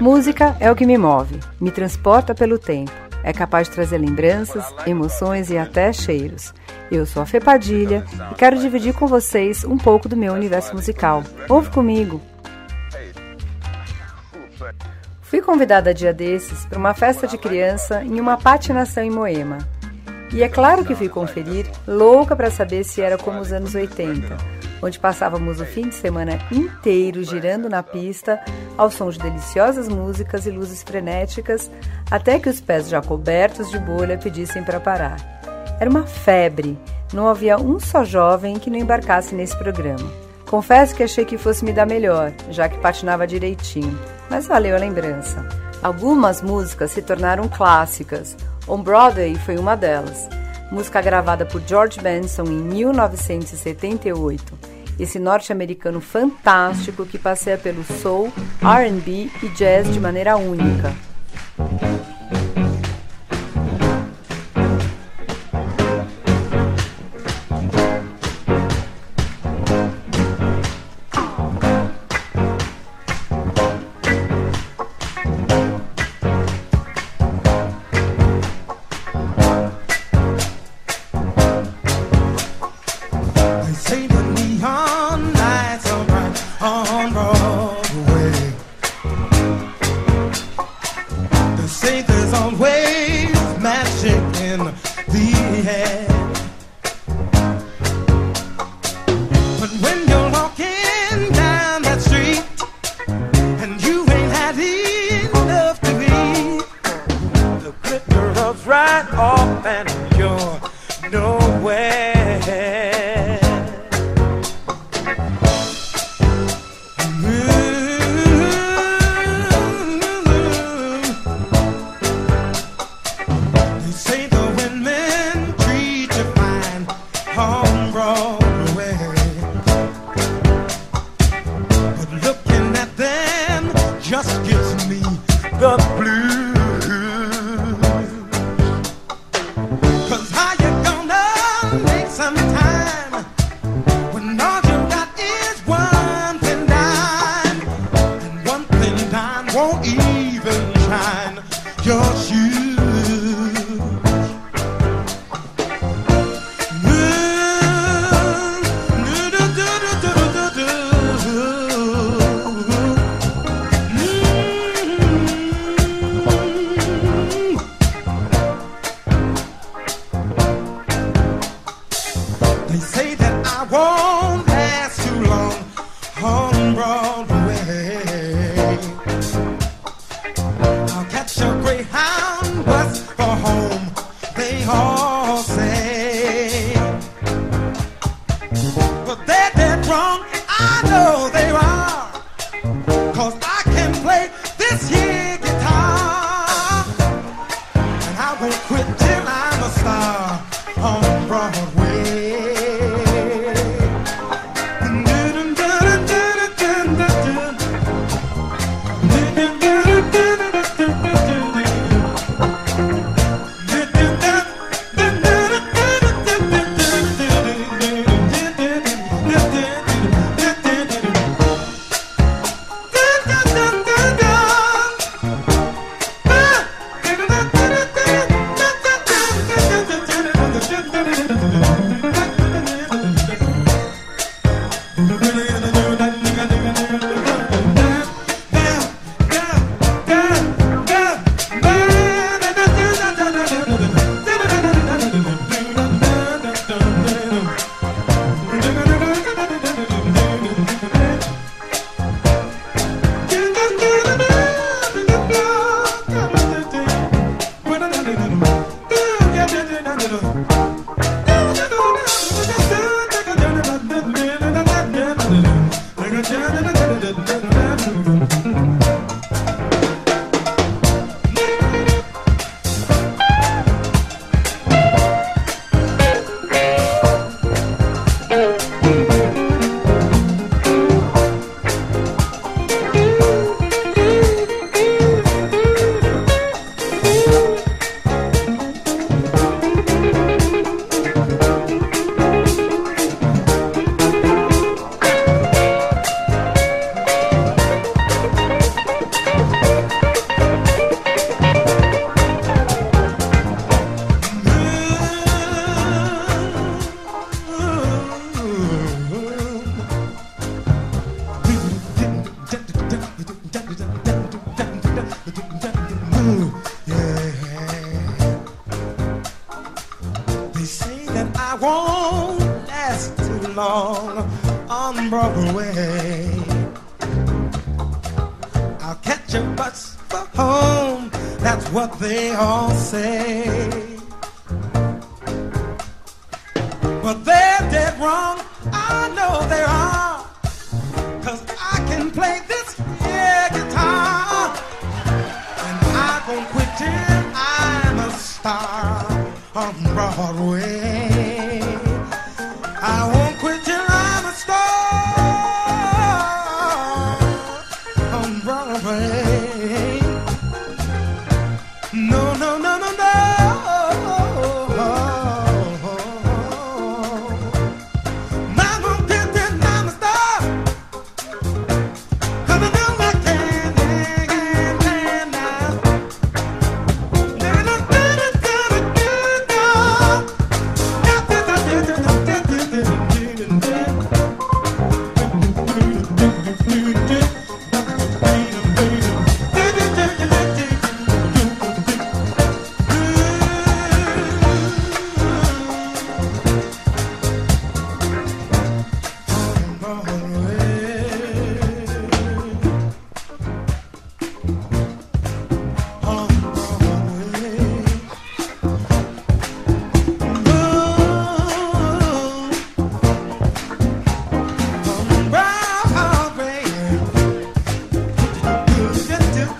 Música é o que me move, me transporta pelo tempo. É capaz de trazer lembranças, emoções e até cheiros. Eu sou a Fê Padilha e quero dividir com vocês um pouco do meu universo musical. Ouve comigo! Fui convidada dia desses para uma festa de criança em uma patinação em Moema. E é claro que fui conferir, louca para saber se era como os anos 80, onde passávamos o fim de semana inteiro girando na pista ao som de deliciosas músicas e luzes frenéticas, até que os pés já cobertos de bolha pedissem para parar. Era uma febre, não havia um só jovem que não embarcasse nesse programa. Confesso que achei que fosse me dar melhor, já que patinava direitinho mas valeu a lembrança. Algumas músicas se tornaram clássicas. On Broadway foi uma delas. Música gravada por George Benson em 1978. Esse norte-americano fantástico que passeia pelo soul, R&B e jazz de maneira única. somewhere. plus. On Broadway. I'll catch a bus for home, that's what they all say. But they're dead wrong, I know they are. Cause I can play this here guitar. And I won't quit till I'm a star on Broadway.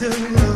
do.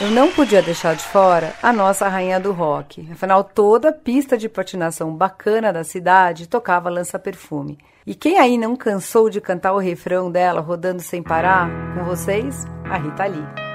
Eu não podia deixar de fora a nossa rainha do rock. Afinal, toda pista de patinação bacana da cidade tocava lança-perfume. E quem aí não cansou de cantar o refrão dela rodando sem parar? Com vocês, a Rita Lee.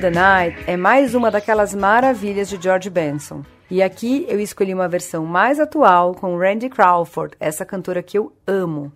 The Night é mais uma daquelas maravilhas de George Benson. E aqui eu escolhi uma versão mais atual com Randy Crawford, essa cantora que eu amo.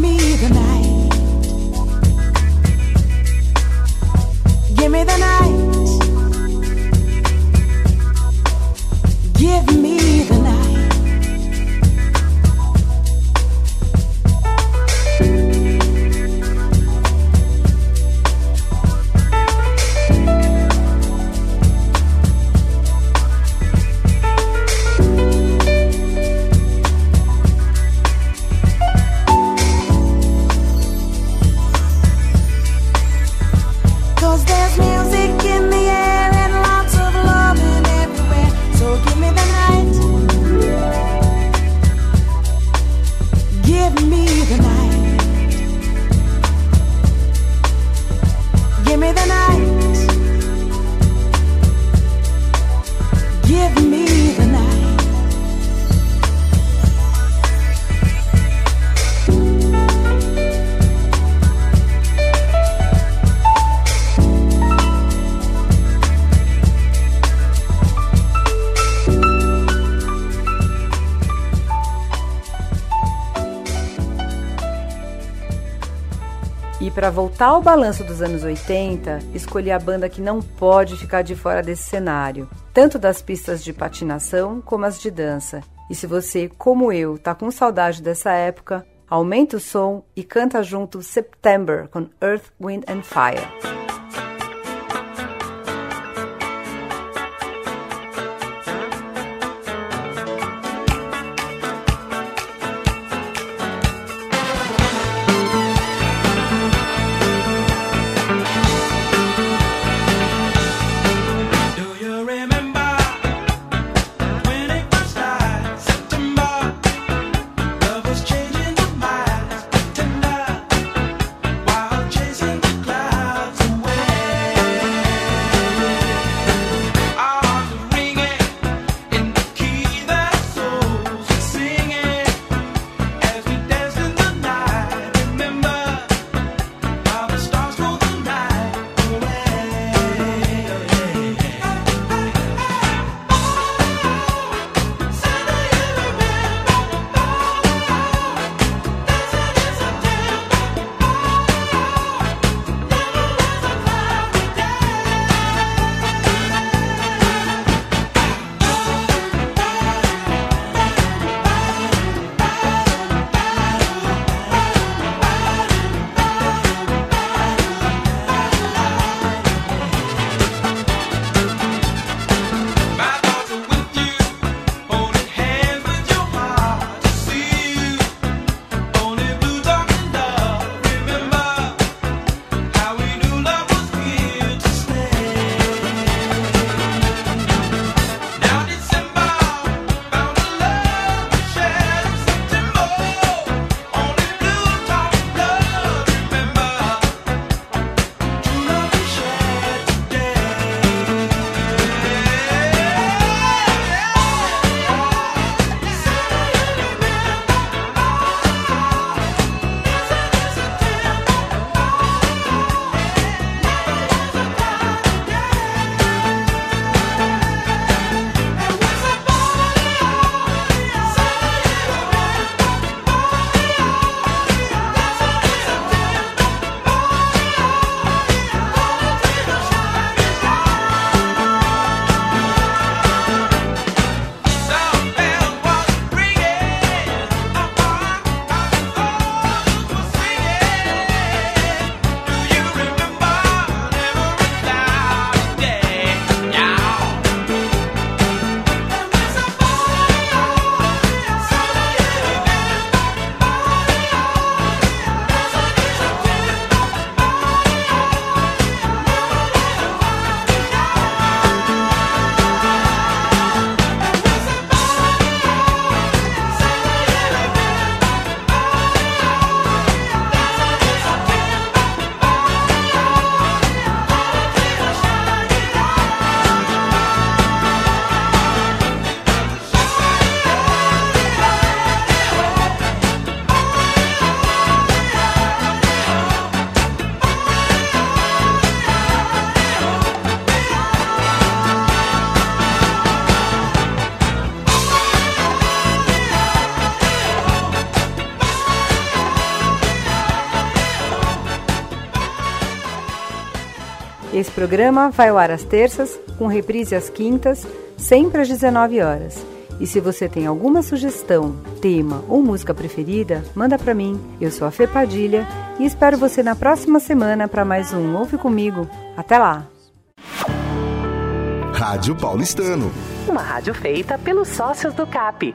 me the night. Para voltar ao balanço dos anos 80, escolhi a banda que não pode ficar de fora desse cenário, tanto das pistas de patinação como as de dança. E se você, como eu, tá com saudade dessa época, aumenta o som e canta junto September com Earth, Wind and Fire. Programa vai ao ar às terças, com reprise às quintas, sempre às 19 horas. E se você tem alguma sugestão, tema ou música preferida, manda para mim. Eu sou a Fê Padilha e espero você na próxima semana para mais um Ouve Comigo. Até lá! Rádio Paulistano. Uma rádio feita pelos sócios do CAP.